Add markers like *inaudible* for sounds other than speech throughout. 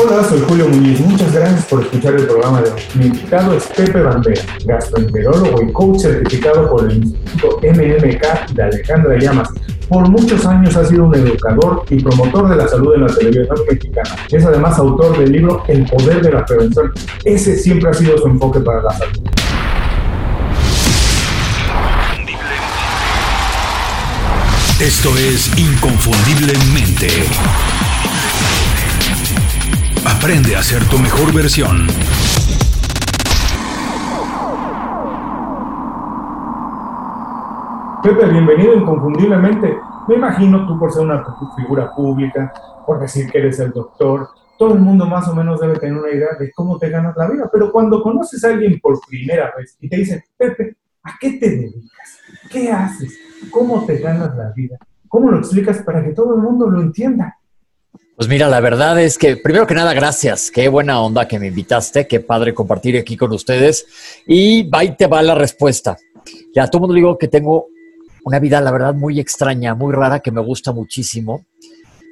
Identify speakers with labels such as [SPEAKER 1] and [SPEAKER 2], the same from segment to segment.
[SPEAKER 1] Hola, soy Julio Muñiz. Muchas gracias por escuchar el programa de hoy. Mi invitado es Pepe Bandera, gastroenterólogo y coach certificado por el Instituto MMK de Alejandra Llamas. Por muchos años ha sido un educador y promotor de la salud en la televisión mexicana. Es además autor del libro El poder de la prevención. Ese siempre ha sido su enfoque para la salud.
[SPEAKER 2] Esto es Inconfundiblemente. Aprende a ser tu mejor versión.
[SPEAKER 1] Pepe, bienvenido inconfundiblemente. Me imagino tú por ser una figura pública, por decir que eres el doctor, todo el mundo más o menos debe tener una idea de cómo te ganas la vida. Pero cuando conoces a alguien por primera vez y te dice, Pepe, ¿a qué te dedicas? ¿Qué haces? ¿Cómo te ganas la vida? ¿Cómo lo explicas para que todo el mundo lo entienda?
[SPEAKER 3] Pues mira, la verdad es que, primero que nada, gracias. Qué buena onda que me invitaste. Qué padre compartir aquí con ustedes. Y ahí te va la respuesta. Ya todo el mundo digo que tengo una vida, la verdad, muy extraña, muy rara, que me gusta muchísimo.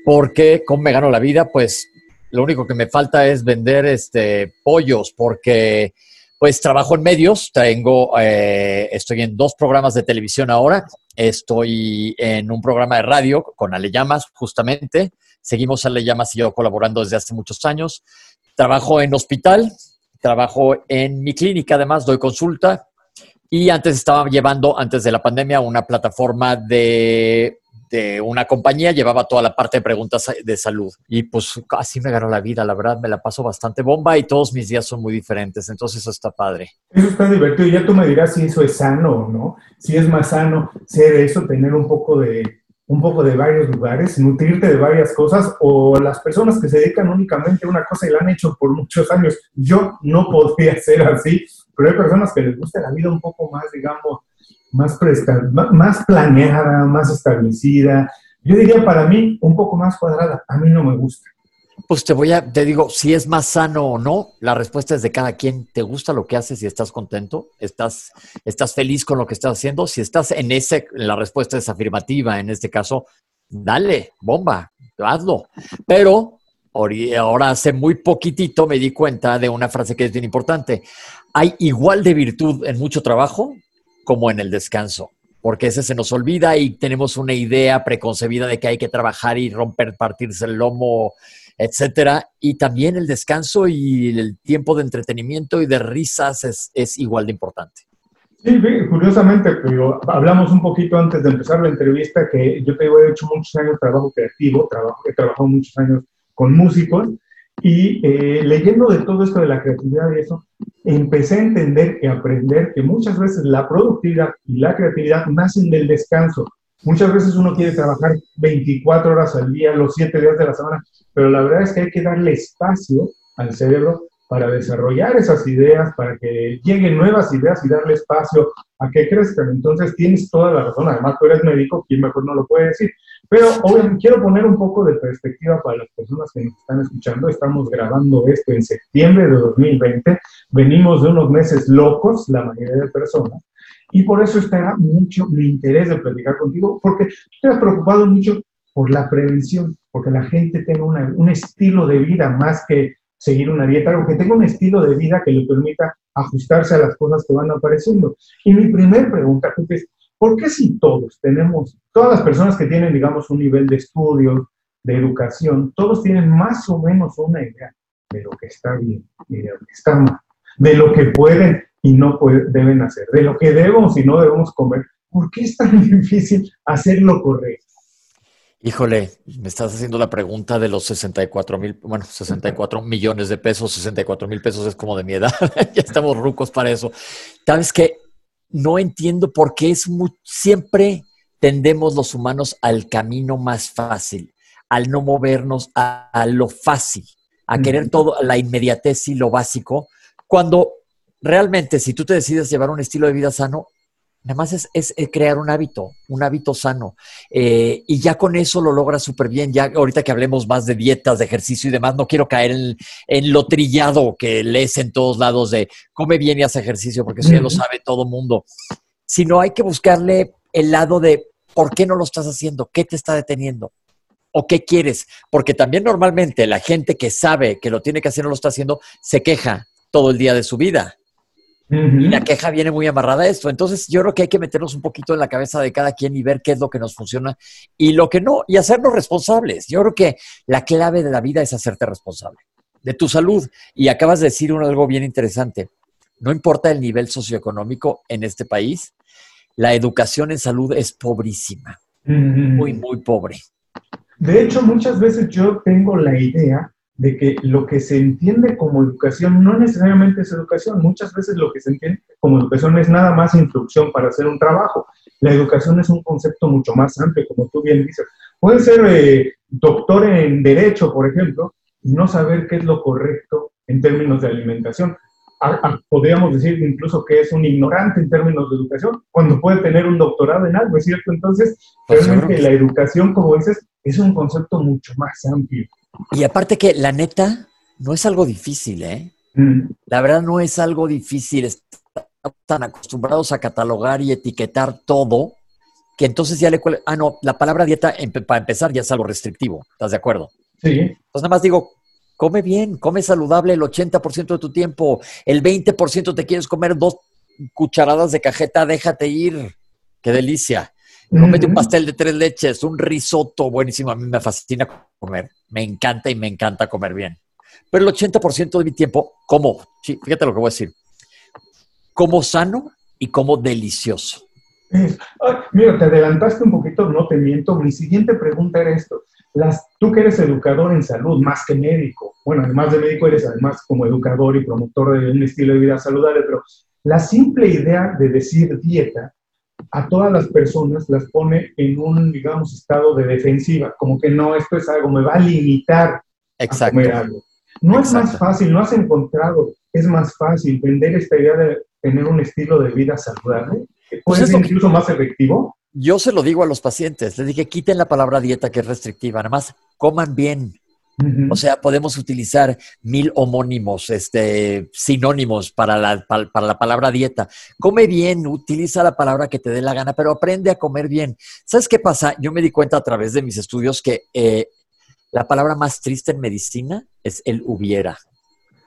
[SPEAKER 3] Porque, ¿cómo me gano la vida? Pues lo único que me falta es vender este, pollos, porque pues trabajo en medios, tengo, eh, estoy en dos programas de televisión ahora, estoy en un programa de radio con Ale Llamas, justamente, seguimos Ale Llamas y yo colaborando desde hace muchos años, trabajo en hospital, trabajo en mi clínica, además doy consulta y antes estaba llevando, antes de la pandemia, una plataforma de de una compañía, llevaba toda la parte de preguntas de salud. Y pues así me ganó la vida, la verdad, me la paso bastante bomba y todos mis días son muy diferentes, entonces eso está padre.
[SPEAKER 1] Eso está divertido, ya tú me dirás si eso es sano o no, si es más sano ser eso, tener un poco de un poco de varios lugares, nutrirte de varias cosas, o las personas que se dedican únicamente a una cosa y la han hecho por muchos años. Yo no podría *laughs* ser así, pero hay personas que les gusta la vida un poco más, digamos, más, más planeada, más establecida. Yo diría para mí un poco más cuadrada. A mí no me gusta.
[SPEAKER 3] Pues te voy a, te digo, si es más sano o no, la respuesta es de cada quien. ¿Te gusta lo que haces y estás contento? ¿Estás, estás feliz con lo que estás haciendo? Si estás en ese, la respuesta es afirmativa en este caso, dale, bomba, hazlo. Pero ahora hace muy poquitito me di cuenta de una frase que es bien importante. Hay igual de virtud en mucho trabajo como en el descanso, porque ese se nos olvida y tenemos una idea preconcebida de que hay que trabajar y romper, partirse el lomo, etcétera. Y también el descanso y el tiempo de entretenimiento y de risas es, igual de importante.
[SPEAKER 1] Sí, curiosamente, pero hablamos un poquito antes de empezar la entrevista que yo te he hecho muchos años de trabajo creativo, trabajo, he trabajado muchos años con músicos y eh, leyendo de todo esto de la creatividad y eso, empecé a entender y aprender que muchas veces la productividad y la creatividad nacen del descanso. Muchas veces uno quiere trabajar 24 horas al día, los 7 días de la semana, pero la verdad es que hay que darle espacio al cerebro para desarrollar esas ideas, para que lleguen nuevas ideas y darle espacio a que crezcan. Entonces tienes toda la razón. Además, tú eres médico, ¿quién mejor no lo puede decir? Pero quiero poner un poco de perspectiva para las personas que nos están escuchando. Estamos grabando esto en septiembre de 2020. Venimos de unos meses locos, la mayoría de personas. Y por eso está mucho mi interés de platicar contigo, porque tú te has preocupado mucho por la prevención, porque la gente tenga un estilo de vida más que seguir una dieta, algo que tenga un estilo de vida que le permita ajustarse a las cosas que van apareciendo. Y mi primer pregunta es, ¿por qué si todos tenemos, todas las personas que tienen, digamos, un nivel de estudio, de educación, todos tienen más o menos una idea de lo que está bien y de lo que está mal, de lo que pueden y no deben hacer, de lo que debemos y no debemos comer? ¿Por qué es tan *laughs* difícil hacer lo correcto?
[SPEAKER 3] Híjole, me estás haciendo la pregunta de los 64 mil, bueno, 64 millones de pesos, 64 mil pesos es como de mi edad, *laughs* ya estamos rucos para eso. ¿Sabes que No entiendo por qué es muy, siempre tendemos los humanos al camino más fácil, al no movernos a, lo fácil, a querer todo, la inmediatez y lo básico, cuando realmente si tú te decides llevar un estilo de vida sano, Nada más es, eh, crear un hábito, un hábito sano. Eh, y ya con eso lo logras súper bien. Ya ahorita que hablemos más de dietas, de ejercicio y demás, no quiero caer en, lo trillado que lees en todos lados de come bien y haz ejercicio, porque eso ya lo sabe todo mundo. Sino hay que buscarle el lado de por qué no lo estás haciendo, qué te está deteniendo. ¿O qué quieres? Porque también normalmente la gente que sabe que lo tiene que hacer no lo está haciendo, se queja todo el día de su vida. Y la queja viene muy amarrada a esto. Entonces, yo creo que hay que meternos un poquito en la cabeza de cada quien y ver qué es lo que nos funciona y lo que no, y hacernos responsables. Yo creo que la clave de la vida es hacerte responsable de tu salud. Y acabas de decir algo bien interesante. No importa el nivel socioeconómico en este país, la educación en salud es pobrísima. Muy, muy pobre.
[SPEAKER 1] De hecho, muchas veces yo tengo la idea de que lo que se entiende como educación no necesariamente es educación. Muchas veces lo que se entiende como educación es nada más instrucción para hacer un trabajo. La educación es un concepto mucho más amplio, como tú bien dices. Puede ser eh, doctor en derecho, por ejemplo, y no saber qué es lo correcto en términos de alimentación. podríamos decir incluso que es un ignorante en términos de educación, cuando puede tener un doctorado en algo, ¿es cierto? Entonces, pues realmente la educación, como dices, es un concepto mucho más amplio.
[SPEAKER 3] Y aparte que la neta no es algo difícil, ¿eh? Mm. La verdad no es algo difícil. Estamos tan acostumbrados a catalogar y etiquetar todo que entonces ya le... Ah, no, la palabra dieta para empezar ya es algo restrictivo. ¿Estás de acuerdo?
[SPEAKER 1] Sí.
[SPEAKER 3] Entonces nada más digo, come bien, come saludable el 80% de tu tiempo. El 20% te quieres comer dos cucharadas de cajeta, déjate ir. Qué delicia. Cómete un pastel de tres leches, un risotto buenísimo. A mí me fascina comer. Me encanta y me encanta comer bien. Pero el 80% de mi tiempo como, sí, fíjate lo que voy a decir, como sano y como delicioso.
[SPEAKER 1] mira, te adelantaste un poquito, no te miento. Mi siguiente pregunta era esto. Las, tú que eres educador en salud, más que médico, bueno, además de médico eres además como educador y promotor de un estilo de vida saludable, pero la simple idea de decir dieta a todas las personas las pone en un, digamos, estado de defensiva, como que no, esto es algo, me va a limitar a comer algo. No es más fácil, no has encontrado, es más fácil vender esta idea de tener un estilo de vida saludable, puede pues ser incluso más efectivo.
[SPEAKER 3] Yo se lo digo a los pacientes, les dije, quiten la palabra dieta que es restrictiva, nada más coman bien, o sea, podemos utilizar mil homónimos, este, sinónimos para la, para, la palabra dieta. Come bien, utiliza la palabra que te dé la gana, pero aprende a comer bien. ¿Sabes qué pasa? Yo me di cuenta a través de mis estudios que eh, la palabra más triste en medicina es el hubiera.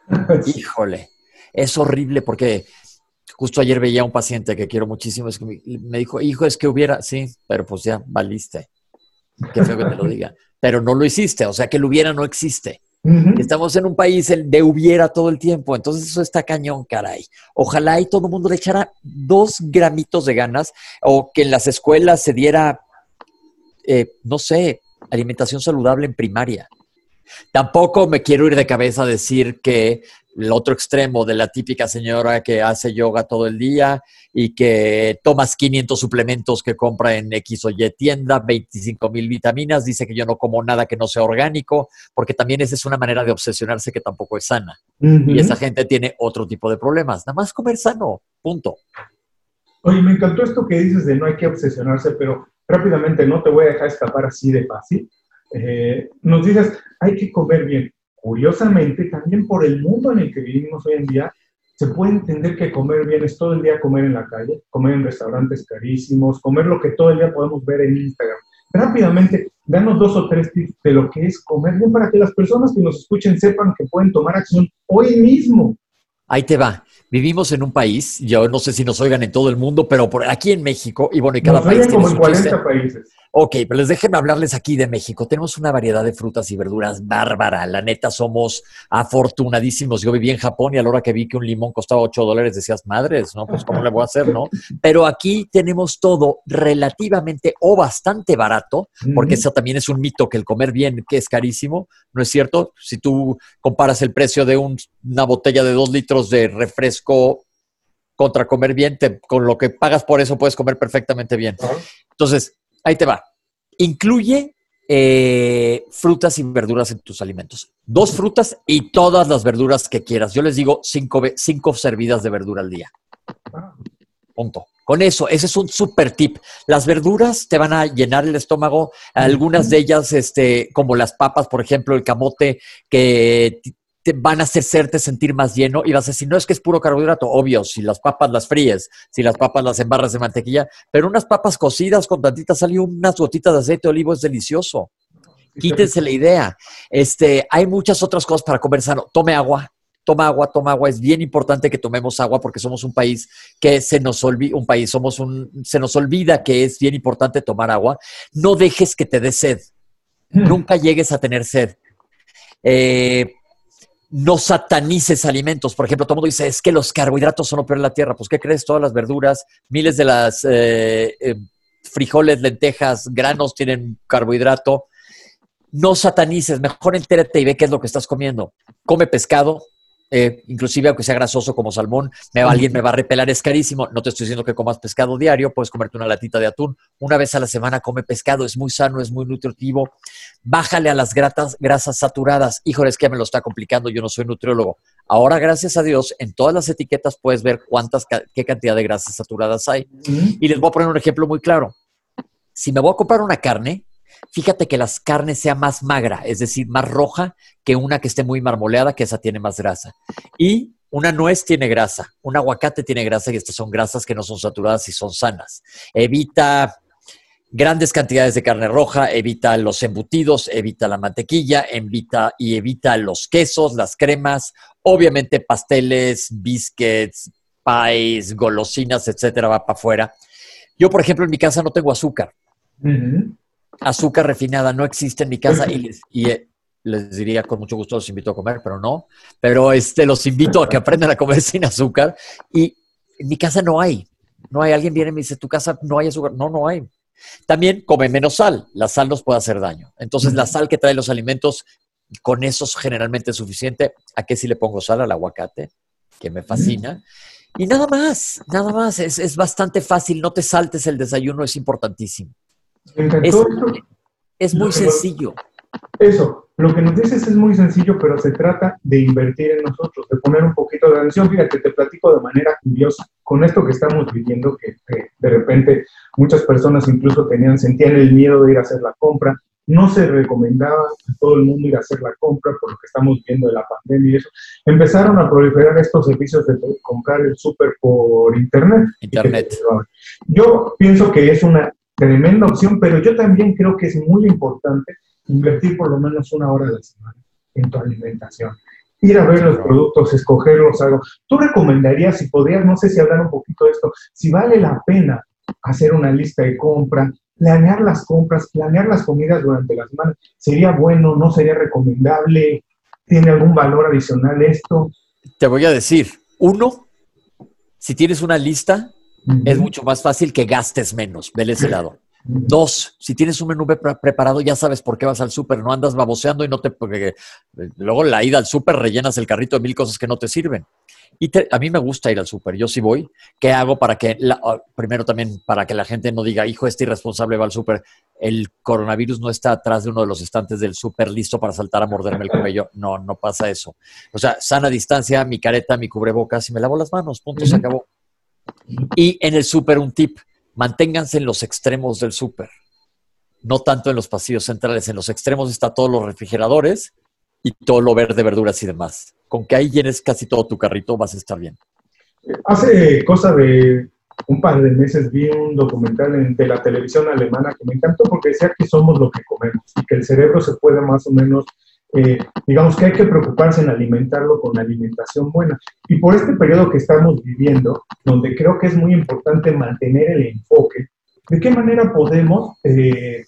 [SPEAKER 3] *laughs* Híjole, es horrible porque justo ayer veía a un paciente que quiero muchísimo, es que me dijo, hijo, es que hubiera, sí, pero pues ya valiste. Qué feo que te lo diga pero no lo hiciste, o sea que el hubiera no existe. Estamos en un país de hubiera todo el tiempo, entonces eso está cañón, caray. Ojalá y todo el mundo le echara dos gramitos de ganas o que en las escuelas se diera, eh, no sé, alimentación saludable en primaria. Tampoco me quiero ir de cabeza a decir que el otro extremo de la típica señora que hace yoga todo el día y que tomas 500 suplementos que compra en X o Y tienda, 25 mil vitaminas, dice que yo no como nada que no sea orgánico, porque también esa es una manera de obsesionarse que tampoco es sana. Y esa gente tiene otro tipo de problemas. Nada más comer sano, punto.
[SPEAKER 1] Oye, me encantó esto que dices de no hay que obsesionarse, pero rápidamente no te voy a dejar escapar así de fácil. Eh, nos dices, hay que comer bien. Curiosamente, también por el mundo en el que vivimos hoy en día, se puede entender que comer bien es todo el día comer en la calle, comer en restaurantes carísimos, comer lo que todo el día podemos ver en Instagram. Rápidamente, danos dos o tres tips de lo que es comer bien para que las personas que nos escuchen sepan que pueden tomar acción hoy mismo.
[SPEAKER 3] Ahí te va. Vivimos en un país, yo no sé si nos oigan en todo el mundo, pero por aquí en México, y bueno, y cada país
[SPEAKER 1] tiene como 40 países.
[SPEAKER 3] Ok, pero les déjenme hablarles aquí de México. Tenemos una variedad de frutas y verduras bárbara. La neta, somos afortunadísimos. Yo viví en Japón y a la hora que vi que un limón costaba 8 dólares decías, madres, ¿no? Pues ¿cómo le voy a hacer, no? Pero aquí tenemos todo relativamente o bastante barato, porque eso también es un mito que el comer bien, que es carísimo, ¿no es cierto? Si tú comparas el precio de una botella de 2 litros de refresco contra comer bien, con lo que pagas por eso puedes comer perfectamente bien. Entonces, Ahí te va. Incluye eh, frutas y verduras en tus alimentos. Dos frutas y todas las verduras que quieras. Yo les digo cinco, cinco servidas de verdura al día. Punto. Con eso, ese es un super tip. Las verduras te van a llenar el estómago, algunas de ellas, este, como las papas, por ejemplo, el camote, que te van a hacerte sentir más lleno y vas a decir, no es que es puro carbohidrato, obvio, si las papas las fríes, si las papas las embarras de mantequilla, pero unas papas cocidas con tantita sal y unas gotitas de aceite de olivo es delicioso. Quítense la idea. Este, hay muchas otras cosas para comer sano. Tome agua, toma agua, toma agua. Es bien importante que tomemos agua porque somos un país que se nos olvida, un país, somos un, se nos olvida que es bien importante tomar agua. No dejes que te dé sed.
[SPEAKER 1] Mm.
[SPEAKER 3] Nunca llegues a tener sed. Eh, no satanices alimentos. Por ejemplo, todo el mundo dice, es que los carbohidratos son lo peor de la tierra. Pues, ¿qué crees? Todas las verduras, miles de las eh, eh, frijoles, lentejas, granos tienen carbohidrato. No satanices, mejor entérate y ve qué es lo que estás comiendo. Come pescado, eh, inclusive aunque sea grasoso como salmón, me va, alguien me va a repelar, es carísimo. No te estoy diciendo que comas pescado diario, puedes comerte una latita de atún. Una vez a la semana come pescado, es muy sano, es muy nutritivo. Bájale a las gratas, grasas saturadas. Híjole, es que me lo está complicando, yo no soy nutriólogo. Ahora, gracias a Dios, en todas las etiquetas puedes ver cuántas, qué cantidad de grasas saturadas hay. Y les voy a poner un ejemplo muy claro. Si me voy a comprar una carne, fíjate que las carnes sea más magra, es decir, más roja que una que esté muy marmoleada, que esa tiene más grasa. Y una nuez tiene grasa, un aguacate tiene grasa y estas son grasas que no son saturadas y son sanas. Evita grandes cantidades de carne roja, evita los embutidos, evita la mantequilla, evita y evita los quesos, las cremas, obviamente pasteles, biscuits, pies, golosinas, etcétera, va para afuera. Yo, por ejemplo, en mi casa no tengo azúcar. Azúcar refinada no existe en mi casa y, *laughs* les, y, eh, les diría con mucho gusto los invito a comer, pero no. Pero este, los invito a que aprendan a comer *laughs* sin azúcar. Y en mi casa no hay. No hay. Alguien viene y me dice, ¿tu casa no hay azúcar? No, no hay. También come menos sal. La sal nos puede hacer daño. Entonces, la sal que trae los alimentos, con eso es generalmente suficiente. ¿A qué si le pongo sal? Al aguacate, que me fascina. Y nada más, nada más. Es, es bastante fácil. No te saltes el desayuno, es importantísimo. Es, es muy sencillo.
[SPEAKER 1] Eso, lo que nos dices es muy sencillo, pero se trata de invertir en nosotros, de poner un poquito de atención. Fíjate, te platico de manera curiosa, con esto que estamos viviendo, que, que de repente muchas personas incluso tenían, sentían el miedo de ir a hacer la compra, no se recomendaba a todo el mundo ir a hacer la compra por lo que estamos viendo de la pandemia y eso. Empezaron a proliferar estos servicios de comprar el súper por internet.
[SPEAKER 3] Internet.
[SPEAKER 1] Yo pienso que es una tremenda opción, pero yo también creo que es muy importante invertir por lo menos una hora a la semana en tu alimentación. Ir a ver los productos, escogerlos, algo. ¿Tú recomendarías, si podrías, no sé si hablar un poquito de esto, si vale la pena hacer una lista de compra, planear las compras, planear las comidas durante la semana? ¿Sería bueno, no sería recomendable? ¿Tiene algún valor adicional esto?
[SPEAKER 3] Te voy a decir, uno, si tienes una lista, Es mucho más fácil que gastes menos, vele ese lado. Dos, si tienes un menú pre- preparado, ya sabes por qué vas al súper, no andas baboseando y no te... Eh, luego la ida al súper rellenas el carrito de mil cosas que no te sirven. Y te- a mí me gusta ir al súper, yo sí voy. ¿Qué hago para que, la- ah, primero también, para que la gente no diga, hijo, este irresponsable va al súper? El coronavirus no está atrás de uno de los estantes del súper listo para saltar a morderme el cabello. No, no pasa eso. O sea, sana distancia, mi careta, mi cubrebocas y me lavo las manos, punto, se acabó. Y en el súper un tip, manténganse en los extremos del súper, no tanto en los pasillos centrales. En los extremos está todos los refrigeradores y todo lo verde, verduras y demás. Con que ahí llenes casi todo tu carrito vas a estar bien.
[SPEAKER 1] Hace cosa de un par de meses vi un documental en- de la televisión alemana que me encantó porque decía que somos lo que comemos y que el cerebro se puede más o menos, eh, digamos que hay que preocuparse en alimentarlo con alimentación buena. Y por este periodo que estamos viviendo, donde creo que es muy importante mantener el enfoque, ¿de qué manera podemos eh,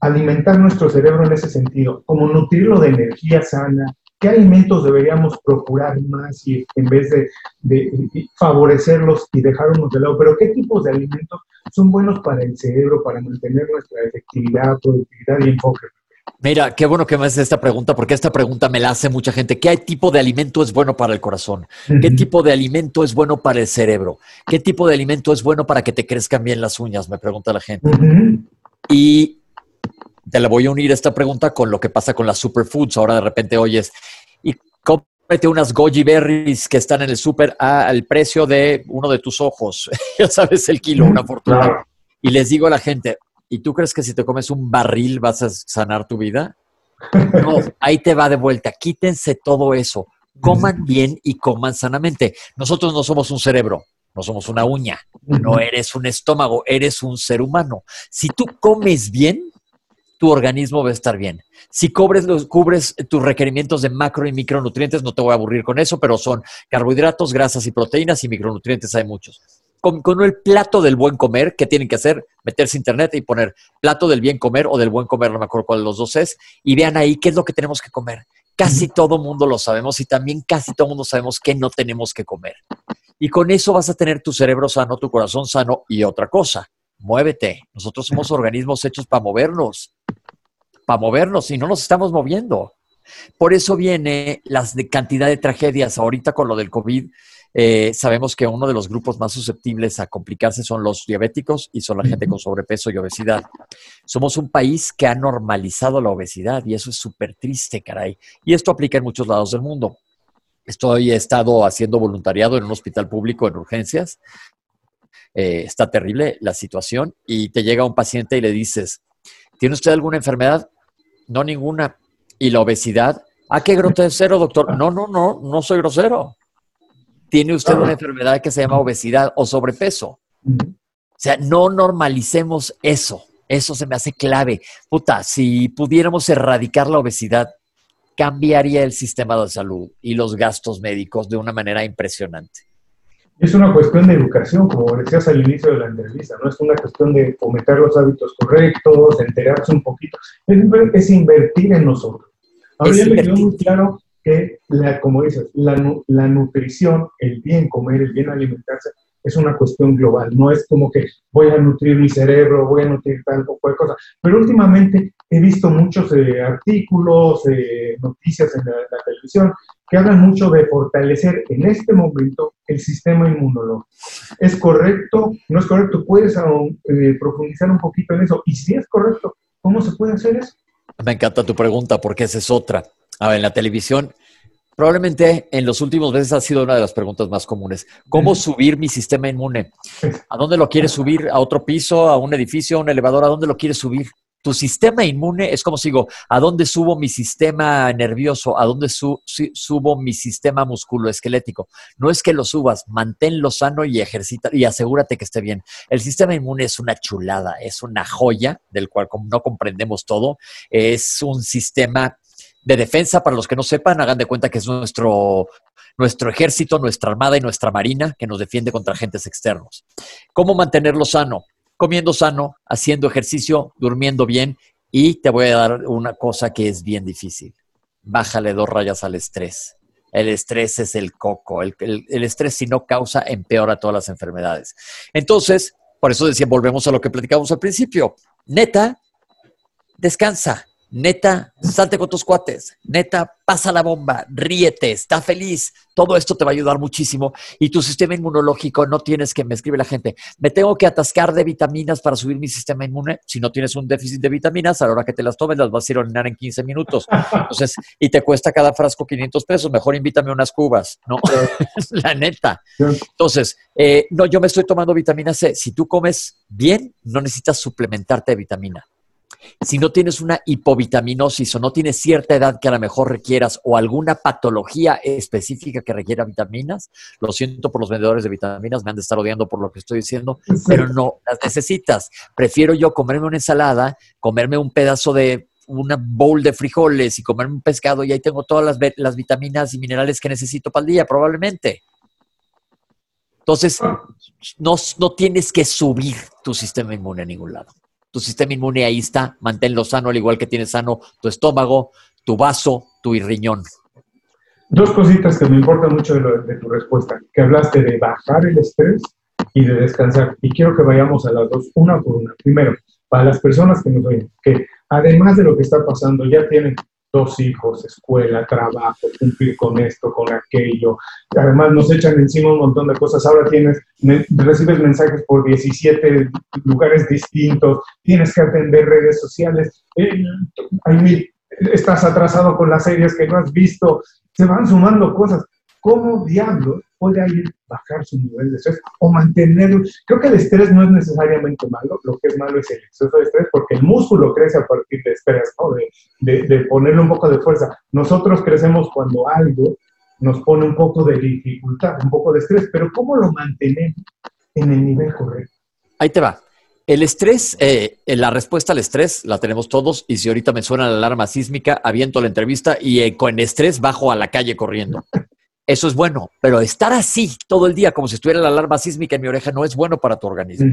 [SPEAKER 1] alimentar nuestro cerebro en ese sentido? Como nutrirlo de energía sana, ¿qué alimentos deberíamos procurar más y en vez de, favorecerlos y dejar unos de lado? Pero ¿qué tipos de alimentos son buenos para el cerebro, para mantener nuestra efectividad, productividad y enfoque?
[SPEAKER 3] Mira, qué bueno que me haces esta pregunta, porque esta pregunta me la hace mucha gente. ¿Qué tipo de alimento es bueno para el corazón? ¿Qué tipo de alimento es bueno para el cerebro? ¿Qué tipo de alimento es bueno para que te crezcan bien las uñas? Me pregunta la gente. Y te la voy a unir esta pregunta con lo que pasa con las superfoods. Ahora de repente oyes, y cómprate unas goji berries que están en el super al precio de uno de tus ojos. *laughs* ya sabes el kilo, una fortuna. Y les digo a la gente, ¿y tú crees que si te comes un barril vas a sanar tu vida? No, ahí te va de vuelta. Quítense todo eso. Coman bien y coman sanamente. Nosotros no somos un cerebro, no somos una uña, no eres un estómago, eres un ser humano. Si tú comes bien, tu organismo va a estar bien. Si cubres, cubres tus requerimientos de macro y micronutrientes, no te voy a aburrir con eso, pero son carbohidratos, grasas y proteínas y micronutrientes hay muchos. Con, con, el plato del buen comer, ¿qué tienen que hacer? Meterse internet y poner plato del bien comer o del buen comer, no me acuerdo cuál de los dos es, y vean ahí qué es lo que tenemos que comer. Casi todo mundo lo sabemos y también casi todo mundo sabemos qué no tenemos que comer. Y con eso vas a tener tu cerebro sano, tu corazón sano y otra cosa, muévete. Nosotros somos organismos hechos para movernos, para movernos y no nos estamos moviendo. Por eso viene la cantidad de tragedias. Ahorita con lo del COVID, eh, sabemos que uno de los grupos más susceptibles a complicarse son los diabéticos y son la gente con sobrepeso y obesidad. Somos un país que ha normalizado la obesidad y eso es súper triste, caray. Y esto aplica en muchos lados del mundo. Estoy, he estado haciendo voluntariado en un hospital público en urgencias. Eh, está terrible la situación y te llega un paciente y le dices, ¿tiene usted alguna enfermedad? No, ninguna. ¿Y la obesidad? ¿A ah, qué grosero, doctor? No, no, no, no soy grosero. Tiene usted una enfermedad que se llama obesidad o sobrepeso. O sea, no normalicemos eso. Eso se me hace clave. Puta, si pudiéramos erradicar la obesidad, cambiaría el sistema de salud y los gastos médicos de una manera impresionante.
[SPEAKER 1] Es una cuestión de educación, como decías al inicio de la entrevista, no es una cuestión de fomentar los hábitos correctos, enterarse un poquito, es, invertir en nosotros. Ahora ya me quedó muy claro que, la, como dices, la, nutrición, el bien comer, el bien alimentarse, es una cuestión global, no es como que voy a nutrir mi cerebro, voy a nutrir tal o cual cosa. Pero últimamente he visto muchos eh, artículos, eh, noticias en la, televisión que hablan mucho de fortalecer en este momento el sistema inmunológico. ¿Es correcto? ¿No es correcto? ¿Puedes eh, profundizar un poquito en eso? Y si es correcto, ¿cómo se puede hacer eso?
[SPEAKER 3] Me encanta tu pregunta porque esa es otra. A ver, en la televisión Probablemente en los últimos meses ha sido una de las preguntas más comunes. ¿Cómo subir mi sistema inmune? ¿A dónde lo quieres subir? ¿A otro piso? ¿A un edificio? ¿A un elevador? ¿A dónde lo quieres subir? Tu sistema inmune es como si digo, ¿a dónde subo mi sistema nervioso? ¿A dónde subo mi sistema musculoesquelético? No es que lo subas, manténlo sano y ejercita y asegúrate que esté bien. El sistema inmune es una chulada, es una joya del cual no comprendemos todo. Es un sistema de defensa, para los que no sepan, hagan de cuenta que es nuestro, nuestro ejército, nuestra armada y nuestra marina que nos defiende contra agentes externos. ¿Cómo mantenerlo sano? Comiendo sano, haciendo ejercicio, durmiendo bien y te voy a dar una cosa que es bien difícil. Bájale dos rayas al estrés. El estrés es el coco. El, el estrés si no causa, empeora todas las enfermedades. Entonces, por eso decía, volvemos a lo que platicamos al principio. Neta, descansa Neta, salte con tus cuates. Neta, pasa la bomba, ríete, está feliz. Todo esto te va a ayudar muchísimo. Y tu sistema inmunológico no tienes que, me escribe la gente, me tengo que atascar de vitaminas para subir mi sistema inmune. Si no tienes un déficit de vitaminas, a la hora que te las tomes, las vas a ir a orinar en 15 minutos. Entonces, y te cuesta cada frasco 500 pesos, mejor invítame unas cubas, ¿no? *laughs* la neta. Entonces, eh, no, yo me estoy tomando vitamina C. Si tú comes bien, no necesitas suplementarte de vitamina si no tienes una hipovitaminosis o no tienes cierta edad que a lo mejor requieras o alguna patología específica que requiera vitaminas, lo siento por los vendedores de vitaminas, me han de estar odiando por lo que estoy diciendo, pero no las necesitas. Prefiero yo comerme una ensalada, comerme un pedazo de una bowl de frijoles y comerme un pescado y ahí tengo todas las, las vitaminas y minerales que necesito para el día, probablemente. Entonces, no, no tienes que subir tu sistema inmune a ningún lado tu sistema inmune ahí está, manténlo sano, al igual que tienes sano tu estómago, tu vaso, tu riñón.
[SPEAKER 1] Dos cositas que me importan mucho de, tu respuesta, que hablaste de bajar el estrés y de descansar. Y quiero que vayamos a las dos, una por una. Primero, para las personas que nos oyen, que además de lo que está pasando, ya tienen dos hijos, escuela, trabajo, cumplir con esto, con aquello. Además nos echan encima un montón de cosas. Ahora tienes, recibes mensajes por 17 lugares distintos, tienes que atender redes sociales, eh, estás atrasado con las series que no has visto, se van sumando cosas. ¿Cómo diablos puede alguien bajar su nivel de estrés o mantenerlo? Creo que el estrés no es necesariamente malo, lo que es malo es el exceso de estrés porque el músculo crece a partir de estrés, ¿no? de, de, ponerle un poco de fuerza. Nosotros crecemos cuando algo nos pone un poco de dificultad, un poco de estrés, pero ¿cómo lo mantenemos en el nivel correcto?
[SPEAKER 3] Ahí te va. El estrés, eh, la respuesta al estrés la tenemos todos y si ahorita me suena la alarma sísmica, aviento la entrevista y eh, con estrés bajo a la calle corriendo. Eso es bueno, pero estar así todo el día como si estuviera la alarma sísmica en mi oreja no es bueno para tu organismo.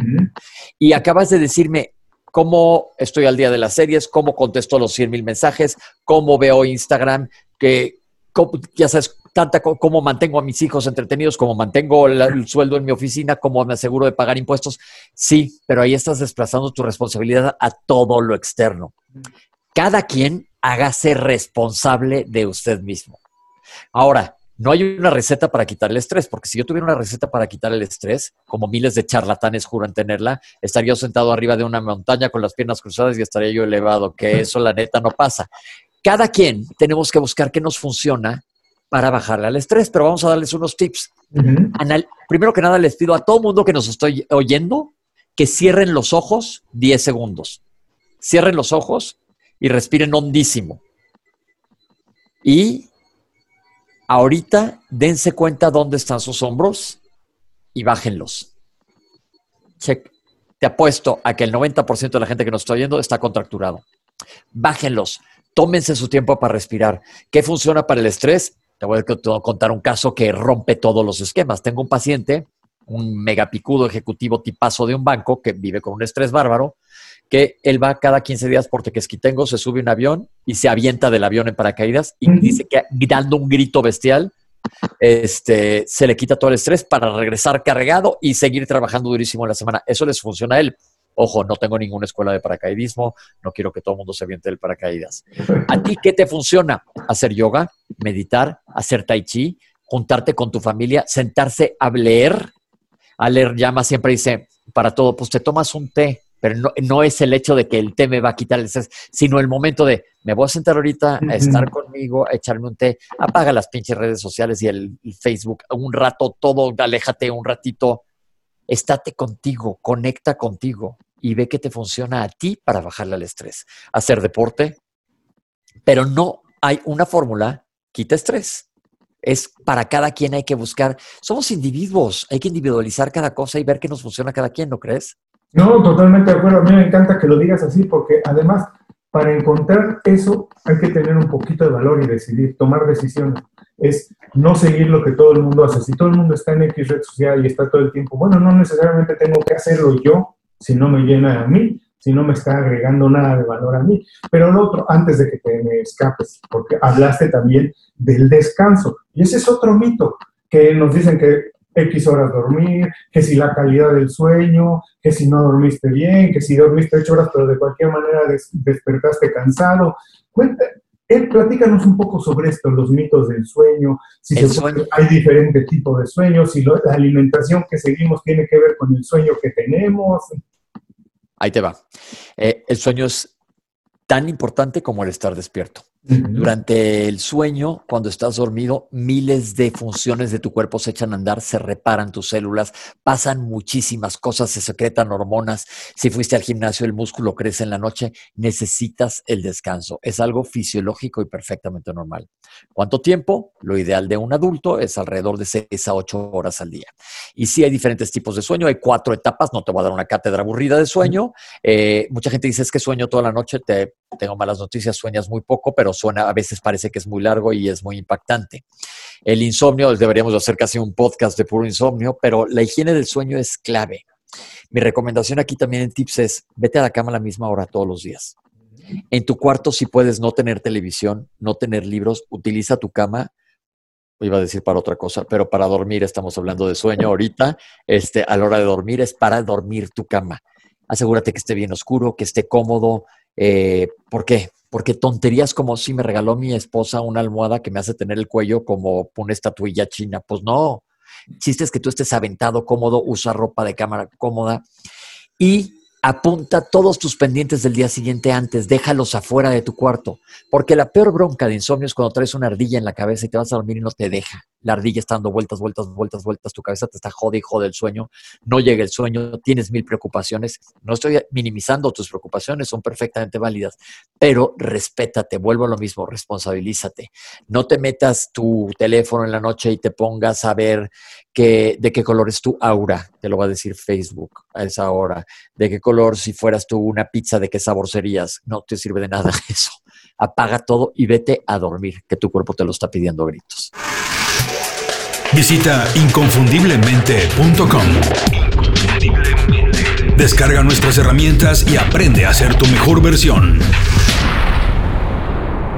[SPEAKER 3] Y acabas de decirme cómo estoy al día de las series, cómo contesto los 100 mil mensajes, cómo veo Instagram, que ya sabes, tanta cómo mantengo a mis hijos entretenidos, cómo mantengo el sueldo en mi oficina, cómo me aseguro de pagar impuestos. Sí, pero ahí estás desplazando tu responsabilidad a todo lo externo. Cada quien hágase responsable de usted mismo. Ahora, no hay una receta para quitar el estrés, porque si yo tuviera una receta para quitar el estrés, como miles de charlatanes juran tenerla, estaría yo sentado arriba de una montaña con las piernas cruzadas y estaría yo elevado, que eso la neta no pasa. Cada quien tenemos que buscar qué nos funciona para bajarle al estrés, pero vamos a darles unos tips. Primero que nada, les pido a todo mundo que nos estoy oyendo que cierren los ojos 10 segundos. Cierren los ojos y respiren hondísimo. Y ahorita dense cuenta dónde están sus hombros y bájenlos. Check. Te apuesto a que el 90% de la gente que nos está oyendo está contracturado. Bájenlos. Tómense su tiempo para respirar. ¿Qué funciona para el estrés? Te voy a contar un caso que rompe todos los esquemas. Tengo un paciente, un megapicudo ejecutivo tipazo de un banco que vive con un estrés bárbaro, que él va cada 15 días por Tequesquitengo, se sube un avión y se avienta del avión en paracaídas y dice que dando un grito bestial, este, se le quita todo el estrés para regresar cargado y seguir trabajando durísimo en la semana. Eso les funciona a él. Ojo, no tengo ninguna escuela de paracaidismo, no quiero que todo el mundo se aviente del paracaídas. ¿A ti qué te funciona? Hacer yoga, meditar, hacer tai chi, juntarte con tu familia, sentarse a leer. A leer llama siempre dice, para todo, pues te tomas un té, pero no, es el hecho de que el té me va a quitar el estrés, sino el momento de, me voy a sentar ahorita a estar conmigo, a echarme un té, apaga las pinches redes sociales y el Facebook un rato, todo, aléjate un ratito, estate contigo, conecta contigo y ve que te funciona a ti para bajarle al estrés. Hacer deporte, pero no hay una fórmula quita estrés. Es para cada quien hay que buscar. Somos individuos, hay que individualizar cada cosa y ver qué nos funciona a cada quien, ¿no crees?
[SPEAKER 1] No, totalmente de acuerdo. A mí me encanta que lo digas así porque además para encontrar eso hay que tener un poquito de valor y decidir, tomar decisiones. Es no seguir lo que todo el mundo hace. Si todo el mundo está en X red social y está todo el tiempo, bueno, no necesariamente tengo que hacerlo yo si no me llena a mí, si no me está agregando nada de valor a mí. Pero lo otro, antes de que te me escapes, porque hablaste también del descanso. Y ese es otro mito, que nos dicen que X horas dormir, que si la calidad del sueño, que si no dormiste bien, que si dormiste ocho horas, pero de cualquier manera despertaste cansado. Cuenta, eh, platícanos un poco sobre esto, los mitos del sueño, si hay diferentes tipos de sueños, si la alimentación que seguimos tiene que ver con el sueño que tenemos.
[SPEAKER 3] Ahí te va. Eh, el sueño es tan importante como el estar despierto. Durante el sueño, cuando estás dormido, miles de funciones de tu cuerpo se echan a andar, se reparan tus células, pasan muchísimas cosas, se secretan hormonas. Si fuiste al gimnasio, el músculo crece en la noche, necesitas el descanso. Es algo fisiológico y perfectamente normal. ¿Cuánto tiempo? Lo ideal de un adulto es alrededor de 6 a 8 horas al día. Y sí hay diferentes tipos de sueño, hay cuatro etapas, no te voy a dar una cátedra aburrida de sueño. Eh, mucha gente dice es que sueño toda la noche, te, tengo malas noticias, sueñas muy poco, pero suena, a veces parece que es muy largo y es muy impactante. El insomnio, deberíamos hacer casi un podcast de puro insomnio, pero la higiene del sueño es clave. Mi recomendación aquí también en tips es, vete a la cama a la misma hora todos los días. En tu cuarto, si puedes no tener televisión, no tener libros, utiliza tu cama. Iba a decir para otra cosa, pero para dormir, estamos hablando de sueño ahorita, este, a la hora de dormir es para dormir tu cama. Asegúrate que esté bien oscuro, que esté cómodo. Eh, ¿Por qué? porque tonterías como si me regaló mi esposa una almohada que me hace tener el cuello como una estatuilla china, pues no. Chiste es que tú estés aventado, cómodo, usa ropa de cámara cómoda y apunta todos tus pendientes del día siguiente antes, déjalos afuera de tu cuarto, porque la peor bronca de insomnio es cuando traes una ardilla en la cabeza y te vas a dormir y no te deja, la ardilla está dando vueltas, vueltas, vueltas, vueltas, tu cabeza te está jode y jode el sueño, no llega el sueño, tienes mil preocupaciones. No estoy minimizando tus preocupaciones, son perfectamente válidas, pero respétate, vuelvo a lo mismo, responsabilízate. No te metas tu teléfono en la noche y te pongas a ver que, de qué color es tu aura, te lo va a decir Facebook a esa hora, de qué color si fueras tú una pizza, de qué sabor serías, no te sirve de nada *laughs* eso. Apaga todo y vete a dormir, que tu cuerpo te lo está pidiendo a gritos.
[SPEAKER 2] Visita inconfundiblemente.com. Descarga nuestras herramientas y aprende a ser tu mejor versión.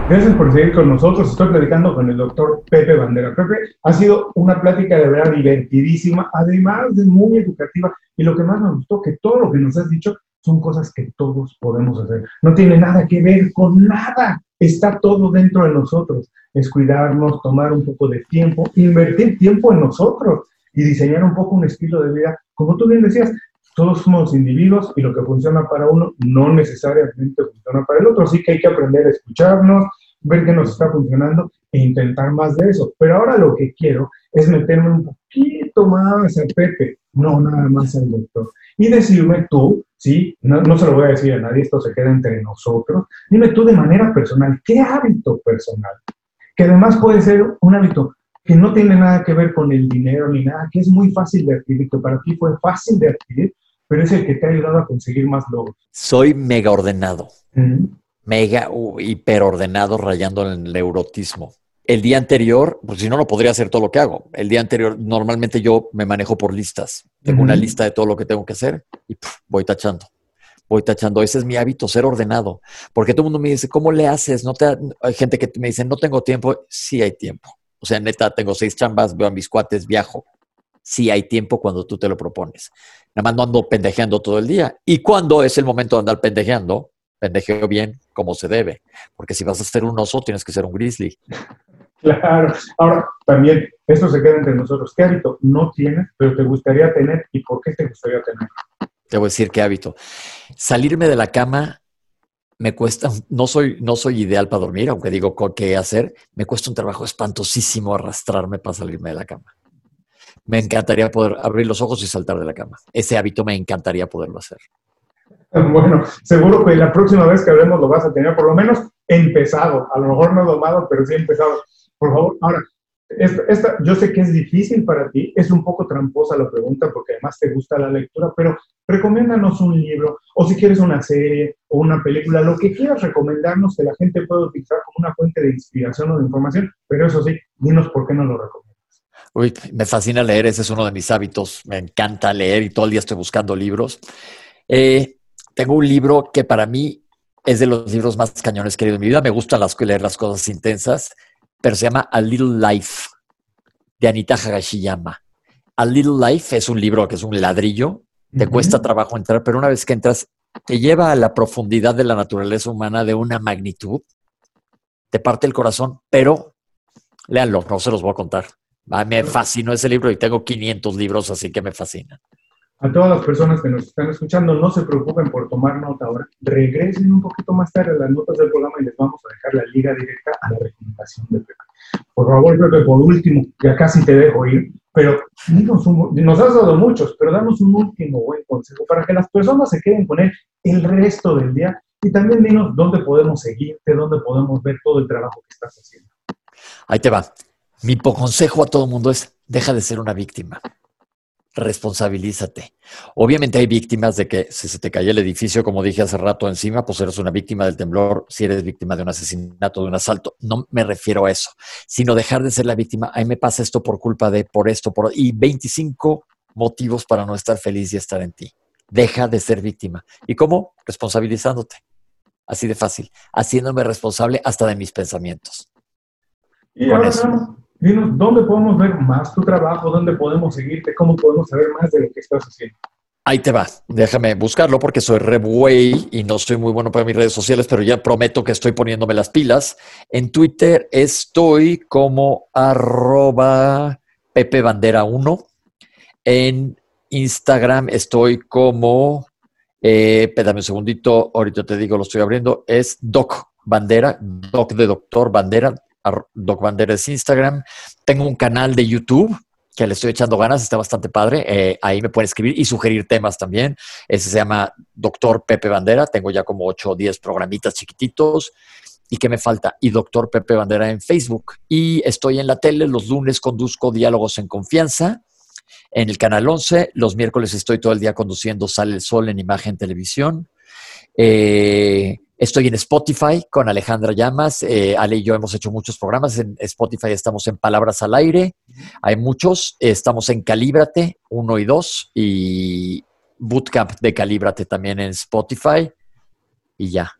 [SPEAKER 1] Gracias por seguir con nosotros. Estoy platicando con el doctor Pepe Bandera. Pepe, ha sido una plática de verdad divertidísima, además de muy educativa. Y lo que más me gustó, que todo lo que nos has dicho son cosas que todos podemos hacer. No tiene nada que ver con nada. Está todo dentro de nosotros. Es cuidarnos, tomar un poco de tiempo, invertir tiempo en nosotros y diseñar un poco un estilo de vida. Como tú bien decías, todos somos individuos y lo que funciona para uno no necesariamente funciona para el otro. Así que hay que aprender a escucharnos, ver qué nos está funcionando e intentar más de eso. Pero ahora lo que quiero es meterme un poquito más a Pepe, no nada más al doctor. Y decirme tú, ¿sí? No, no, se lo voy a decir a nadie, esto se queda entre nosotros. Dime tú de manera personal, ¿qué hábito personal? Que además puede ser un hábito que no tiene nada que ver con el dinero ni nada, que es muy fácil de adquirir, que para ti fue fácil de adquirir, pero es el que te ha ayudado a conseguir más logros.
[SPEAKER 3] Soy mega ordenado. Mega uh, hiperordenado rayando en el eurotismo. El día anterior, pues si no, no podría hacer todo lo que hago. El día anterior, normalmente yo me manejo por listas. Tengo una lista de todo lo que tengo que hacer y voy tachando. Voy tachando. Ese es mi hábito, ser ordenado. Porque todo el mundo me dice, ¿cómo le haces? No te hay gente que me dice, no tengo tiempo. Sí hay tiempo. O sea, neta, tengo seis chambas, veo a mis cuates, viajo. Sí hay tiempo cuando tú te lo propones. Nada más no ando pendejeando todo el día. Y cuando es el momento de andar pendejeando, pendejeo bien como se debe. Porque si vas a ser un oso, tienes que ser un grizzly. *laughs*
[SPEAKER 1] Claro. Ahora, también, esto se queda entre nosotros. ¿Qué hábito no tienes, pero te gustaría tener y por qué te gustaría tener?
[SPEAKER 3] Te voy a decir qué hábito. Salirme de la cama me cuesta, no soy, no soy ideal para dormir, aunque digo qué hacer, me cuesta un trabajo espantosísimo arrastrarme para salirme de la cama. Me encantaría poder abrir los ojos y saltar de la cama. Ese hábito me encantaría poderlo hacer. *laughs*
[SPEAKER 1] Bueno, seguro que la próxima vez que hablemos lo vas a tener por lo menos empezado, a lo mejor no domado, pero sí empezado. Por favor, ahora, esta, yo sé que es difícil para ti, es un poco tramposa la pregunta porque además te gusta la lectura, pero recomiéndanos un libro o si quieres una serie o una película, lo que quieras recomendarnos que la gente pueda utilizar como una fuente de inspiración o de información, pero eso sí, dinos por qué no lo recomiendas.
[SPEAKER 3] Uy, me fascina leer, ese es uno de mis hábitos, me encanta leer y todo el día estoy buscando libros. Eh, tengo un libro que para mí es de los libros más cañones que he leído en mi vida, me gusta las, leer las cosas intensas pero se llama A Little Life, de Anita Hagashiyama. A Little Life es un libro que es un ladrillo, te cuesta trabajo entrar, pero una vez que entras, te lleva a la profundidad de la naturaleza humana de una magnitud, te parte el corazón, pero léanlo, no se los voy a contar. Me fascinó ese libro y tengo 500 libros, así que me fascina.
[SPEAKER 1] A todas las personas que nos están escuchando, no se preocupen por tomar nota ahora. Regresen un poquito más tarde a las notas del programa y les vamos a dejar la liga directa a la recomendación de Pepe. Por favor, Pepe, por último, ya casi te dejo ir, pero nos has dado muchos, pero damos un último buen consejo para que las personas se queden con él el resto del día y también dinos dónde podemos seguirte, dónde podemos ver todo el trabajo que estás haciendo.
[SPEAKER 3] Ahí te va. Mi consejo a todo el mundo es, deja de ser una víctima responsabilízate. Obviamente hay víctimas de que si se te cae el edificio, como dije hace rato encima, pues eres una víctima del temblor, si eres víctima de un asesinato, de un asalto. No me refiero a eso, sino dejar de ser la víctima. A mí me pasa esto por culpa de, por esto, por... Y 25 motivos para no estar feliz y estar en ti. Deja de ser víctima. ¿Y cómo? Responsabilizándote. Así de fácil. Haciéndome responsable hasta de mis pensamientos.
[SPEAKER 1] Y ahora, dinos dónde podemos ver más tu trabajo, dónde podemos seguirte, cómo podemos saber más de lo que estás haciendo.
[SPEAKER 3] Ahí te va, déjame buscarlo porque soy re y no soy muy bueno para mis redes sociales, pero ya prometo que estoy poniéndome las pilas. En Twitter estoy como arroba Pepe Bandera 1. En Instagram estoy como, eh, un segundito, ahorita te digo, lo estoy abriendo, es Doc Bandera, Doc de Doctor Bandera, Doc Bandera es Instagram. Tengo un canal de YouTube que le estoy echando ganas, está bastante padre. Eh, ahí me pueden escribir y sugerir temas también. Ese se llama Doctor Pepe Bandera. Tengo ya como 8 o 10 programitas chiquititos. ¿Y qué me falta? Y Doctor Pepe Bandera en Facebook. Y estoy en la tele, los lunes conduzco Diálogos en Confianza en el Canal 11. Los miércoles estoy todo el día conduciendo Sale el Sol en Imagen Televisión. Eh, estoy en Spotify con Alejandra Llamas. Eh, Ale y yo hemos hecho muchos programas. En Spotify estamos en Palabras al Aire. Hay muchos. Estamos en Calíbrate 1 y 2 y Bootcamp de Calíbrate también en Spotify. Y ya.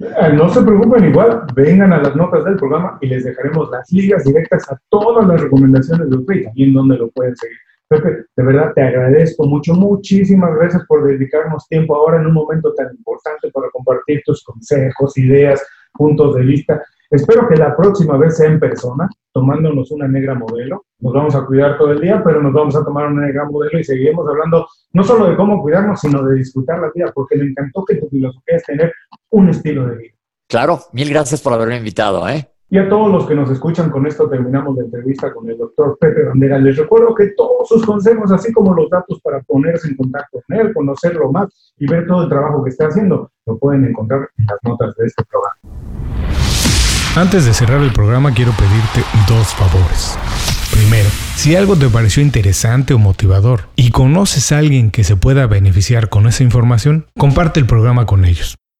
[SPEAKER 1] Eh, no se preocupen, igual vengan a las notas del programa y les dejaremos las ligas directas a todas las recomendaciones de usted y también donde lo pueden seguir. Pepe, de verdad te agradezco mucho, muchísimas gracias por dedicarnos tiempo ahora en un momento tan importante para compartir tus consejos, ideas, puntos de vista. Espero que la próxima vez sea en persona, tomándonos una negra modelo. Nos vamos a cuidar todo el día, pero nos vamos a tomar una negra modelo y seguiremos hablando no solo de cómo cuidarnos, sino de disfrutar la vida, porque me encantó que tu filosofía es tener un estilo de vida.
[SPEAKER 3] Claro, mil gracias por haberme invitado. ¿eh?
[SPEAKER 1] Y a todos los que nos escuchan, con esto terminamos la entrevista con el doctor Pepe Bandera. Les recuerdo que todos sus consejos, así como los datos para ponerse en contacto con él, conocerlo más y ver todo el trabajo que está haciendo, lo pueden encontrar en las notas de este programa.
[SPEAKER 4] Antes de cerrar el programa, quiero pedirte dos favores. Primero, si algo te pareció interesante o motivador y conoces a alguien que se pueda beneficiar con esa información, comparte el programa con ellos.